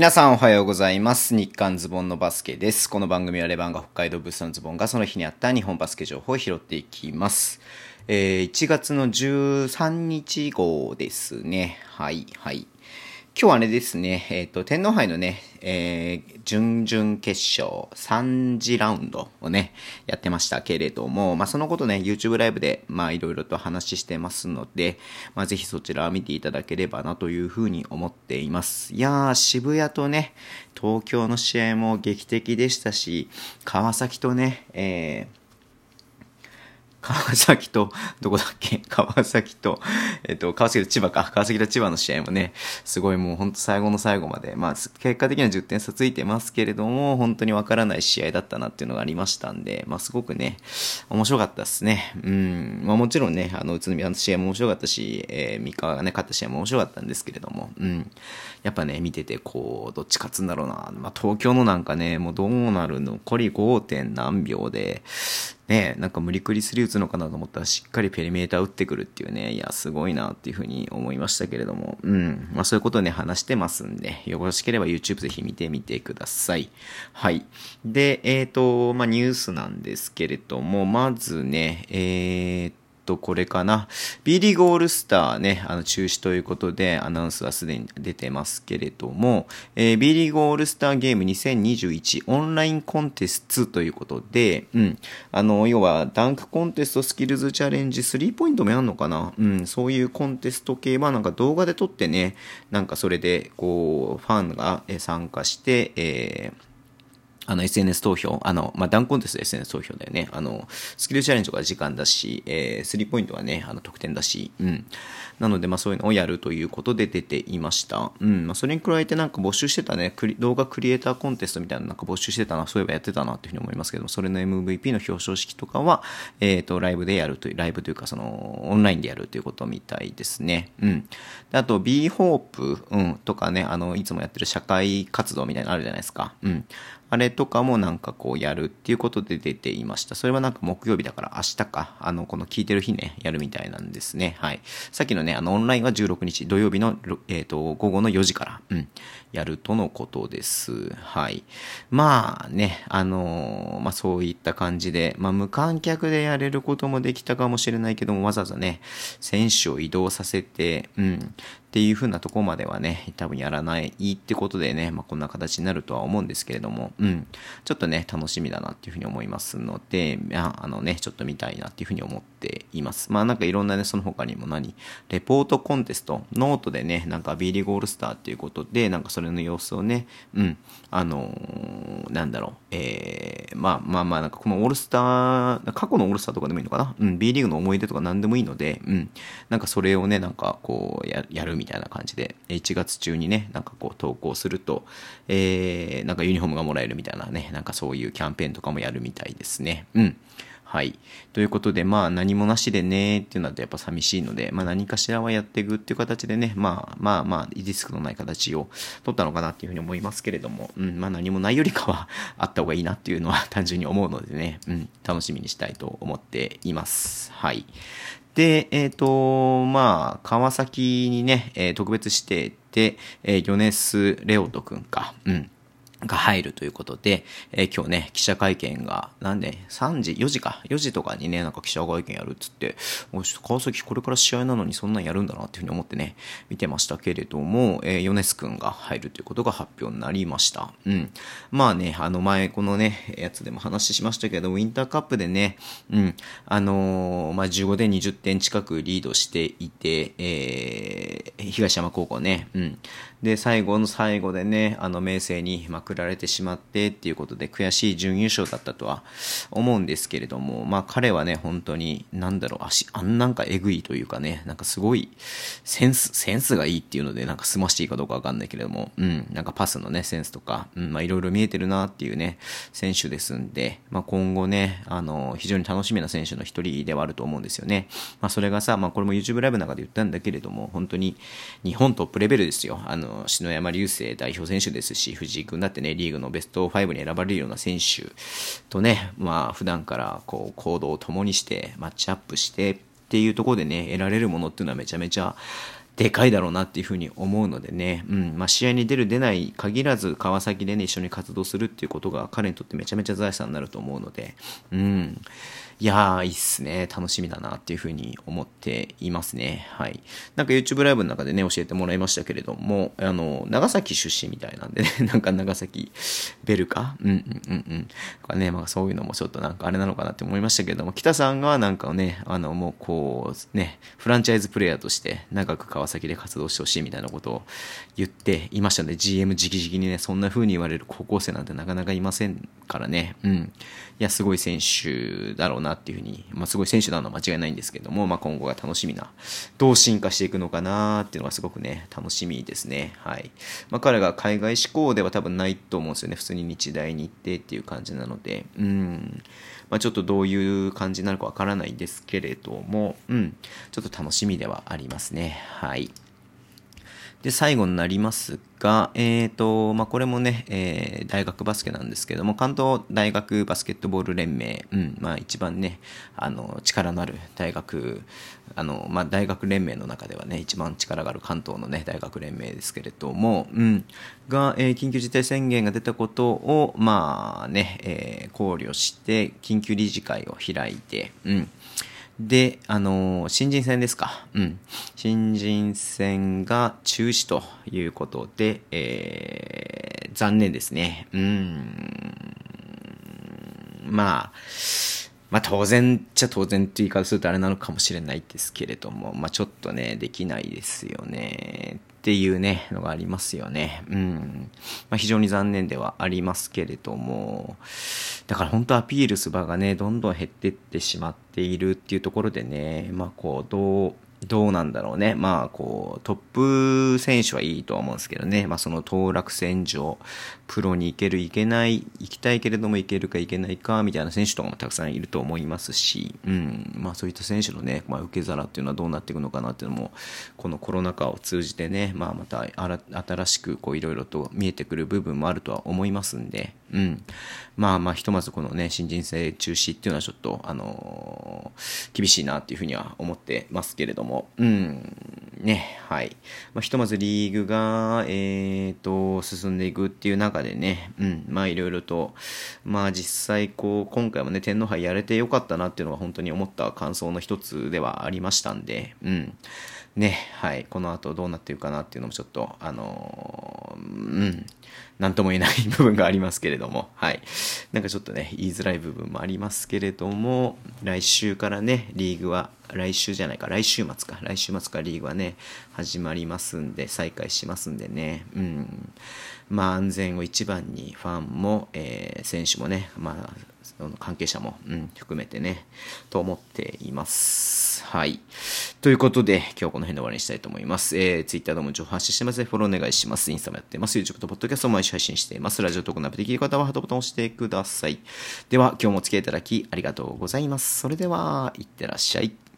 皆さんおはようございます。日刊ズボンのバスケです。この番組はレバンガ北海道ブースのズボンがその日にあった日本バスケ情報を拾っていきます。えー1月の13日号ですね。はい、はい。今日はあれですね、えっ、と、天皇杯のね、えー準々決勝3次ラウンドをね、やってましたけれども、まあ、そのことね、YouTube ライブで、まあ、いろいろと話してますので、まあ、ぜひそちらを見ていただければなというふうに思っています。いやー、渋谷とね、東京の試合も劇的でしたし、川崎とね、えー川崎と、どこだっけ？川崎と、えっと、川崎と千葉か。川崎と千葉の試合もね、すごいもう本当最後の最後まで、まあ、結果的には10点差ついてますけれども、本当にわからない試合だったなっていうのがありましたんで、まあ、すごくね、面白かったですね。うん。まあ、もちろんね、あの、宇都宮の試合も面白かったし、えー、三河がね、勝った試合も面白かったんですけれども、うん。やっぱね、見てて、こう、どっち勝つんだろうな。まあ、東京のなんかね、もうどうなるの？残り 5. 点何秒で、ね、なんか無理くりスリー打つのかなと思ったらしっかりペリメーター打ってくるっていうね、いや、すごいなっていうふうに思いましたけれども、うん。まあそういうことをね、話してますんで、よろしければ YouTube ぜひ見てみてください。はい。で、えっ、と、まあニュースなんですけれども、まずね、えっーと、これかな。B リーグオールスターね、あの、中止ということで、アナウンスはすでに出てますけれども、えー B リーグオールスターゲーム2021オンラインコンテストということで、うん。あの、要は、ダンクコンテスト、スキルズチャレンジ、スリーポイントもやんのかなうん、そういうコンテスト系は、なんか動画で撮ってね、なんかそれで、こう、ファンが参加して、えーあの SNS 投票、あの、まあ、ダンコンテスト SNS 投票だよね。あの、スキルチャレンジとか時間だし、えー、スリーポイントはね、あの、得点だし、うん。なので、まあ、そういうのをやるということで出ていました。うん。まあ、それに加えてなんか募集してたね、動画クリエイターコンテストみたいななんか募集してたな、そういえばやってたなっていうふうに思いますけども、それの MVP の表彰式とかは、えっ、と、ライブでやるという、ライブというか、その、オンラインでやるということみたいですね。うん。であと、B ホープ、うん、とかね、あの、いつもやってる社会活動みたいなのあるじゃないですか。うん。あれとかもなんかこうやるっていうことで出ていました。それはなんか木曜日だから明日か、あの、この聞いてる日ね、やるみたいなんですね。はい。さっきのね、あの、オンラインは16日、土曜日の、えっ、と、午後の4時から、うん、やるとのことです。はい。まあね、あのーまあそういった感じで、まあ無観客でやれることもできたかもしれないけども、わざわざね、選手を移動させて、うん、っていう風なとこまではね、多分やらないってことでね、まあこんな形になるとは思うんですけれども、うん、ちょっとね、楽しみだなっていう風に思いますので、あのね、ちょっと見たいなっていう風に思ってています。まあなんかいろんなね、その他にも何、レポートコンテスト、ノートでね、なんか B リーグオールスターっていうことで、なんかそれの様子をね、うん、あのーなんだろう、えー、まあまあまあ、なんかこのオールスター、過去のオールスターとかでもいいのかな？うん、B リーグの思い出とか何でもいいので、うん、なんかそれをね、なんかこうや、やるみたいな感じで、1月中にね、なんかこう投稿すると、えー、なんかユニフォームがもらえるみたいなね、なんかそういうキャンペーンとかもやるみたいですね。うん。はい。ということで、まあ何もなしでねっていうのはやっぱ寂しいので、まあ何かしらはやっていくっていう形でね、まあまあまあリスクのない形を取ったのかなっていうふうに思いますけれども、うん、まあ何もないよりかは あった方がいいなっていうのは単純に思うのでね、うん、楽しみにしたいと思っています。はい。で、えっ、と、まあ、川崎にね、えー特別指定で、えー、ヨネス・レオト君か、うん。が入るということで、えー今日ね、記者会見が、なんで、3時、4時か、4時とかにね、なんか記者会見やるっつって、おい川崎これから試合なのにそんなんやるんだなっていうふうに思ってね、見てましたけれども、えー、ヨネス君が入るということが発表になりました。うん。まあね、あの前、このね、やつでも話しましたけど、ウィンターカップでね、うん、あのーまあ15で20点近くリードしていて、えー東山高校ね、うん。で、最後の最後でね、あの、明生にまくられてしまってっていうことで悔しい準優勝だったとは思うんですけれども、まあ彼はね、本当に、なんだろう、足、あんなんかえぐいというかね、なんかすごい、センス、センスがいいっていうので、なんか済ましていいかどうかわかんないけれども、うん、なんかパスのね、センスとか、うん、まあいろいろ見えてるなっていうね、選手ですんで、まあ今後ね、あの、非常に楽しみな選手の一人ではあると思うんですよね。まあそれがさ、まあこれも YouTube ライブの中で言ったんだけれども、本当に日本トップレベルですよ。あの、篠山流星代表選手ですし、藤井君だってね、リーグのベスト5に選ばれるような選手とね、まあ普段からこう行動を共にして、マッチアップしてっていうところでね、得られるものっていうのはめちゃめちゃでかいだろうなっていうふうに思うのでね、うん。まあ、試合に出る出ない限らず川崎でね一緒に活動するっていうことが彼にとってめちゃめちゃ財産になると思うので、うん、いやー、いいっすね。楽しみだなっていうふうに思っていますね。はい。なんか YouTube ライブの中でね、教えてもらいましたけれども、あの、長崎出身みたいなんでね、なんか長崎ベルかうんうんうんうん。かね、まあそういうのもちょっとなんかあれなのかなって思いましたけれども、北さんがなんかね、あの、もうこう、ね、フランチャイズプレイヤーとして長く川崎で活動してほしいみたいなことを言っていましたので、GM 直々にね、そんな風に言われる高校生なんてなかなかいませんからね、うん。いや、すごい選手だろうななっていうふうに、まあ、すごい選手なのは間違いないんですけども、まあ、今後が楽しみな、どう進化していくのかなっていうのがすごくね、楽しみですね。はい。まあ、彼が海外志向では多分ないと思うんですよね。普通に日大に行ってっていう感じなので、うん。まあ、ちょっとどういう感じになるかわからないんですけれども、うん。ちょっと楽しみではありますね。はい。で、最後になりますが、え、ー、と、まあ、これもね、えー、大学バスケなんですけども、関東大学バスケットボール連盟、うん、まあ、一番ね、あの、力のある大学、あの、まあ、大学連盟の中ではね、一番力がある関東のね、大学連盟ですけれども、うん、が、えー、緊急事態宣言が出たことを、まあね、えー、考慮して、緊急理事会を開いて、うん、で、あのー、新人戦ですか。うん。新人戦が中止ということで、えー、残念ですね。うん。まあ、まあ当然っちゃ当然って言い方するとあれなのかもしれないですけれども、まあちょっとね、できないですよね。っていうね、のがありますよね。うん。まあ、非常に残念ではありますけれども、だから本当アピールす場がね、どんどん減ってってしまっているっていうところでね、まあこう、どう、どうなんだろうね。まあ、こう、トップ選手はいいとは思うんですけどね。まあ、その当落線上、プロに行ける、行けない、行きたいけれども行けるか行けないか、みたいな選手とかもたくさんいると思いますし、うん。まあ、そういった選手のね、まあ、受け皿っていうのはどうなっていくのかなっていうのも、このコロナ禍を通じてね、まあ、また新しく、こう、いろいろと見えてくる部分もあるとは思いますんで、うん。まあまあ、ひとまずこのね、新人制中止っていうのはちょっと、あのー、厳しいなっていうふうには思ってますけれども、うん。ね、はい。まあ、ひとまずリーグが、えーと、進んでいくっていう中でね、うん、まあいろいろと、まあ実際こう、今回もね、天皇杯やれてよかったなっていうのは本当に思った感想の一つではありましたんで、うん。ね、はい、この後どうなっていくかなっていうのもちょっと、あのー、うん、何とも言えない部分がありますけれども、はい。なんかちょっとね、言いづらい部分もありますけれども、来週からね、リーグは、来週じゃないか、来週末か、来週末からリーグはね、始まりますんで、再開しますんでね、うん。まあ、安全を一番にファンも、えー、選手もね、まあ、関係者も、うん、含めてね、と思っています。。はい。ということで、今日はこの辺で終わりにしたいと思います。えー、Twitter でも情報発信してますので、フォローお願いします。インスタもやってます。YouTube と Podcast も毎週配信しています。ラジオトークのアップできる方はハートボタンを押してください。では、今日もお付き合いいただきありがとうございます。それでは、いってらっしゃい。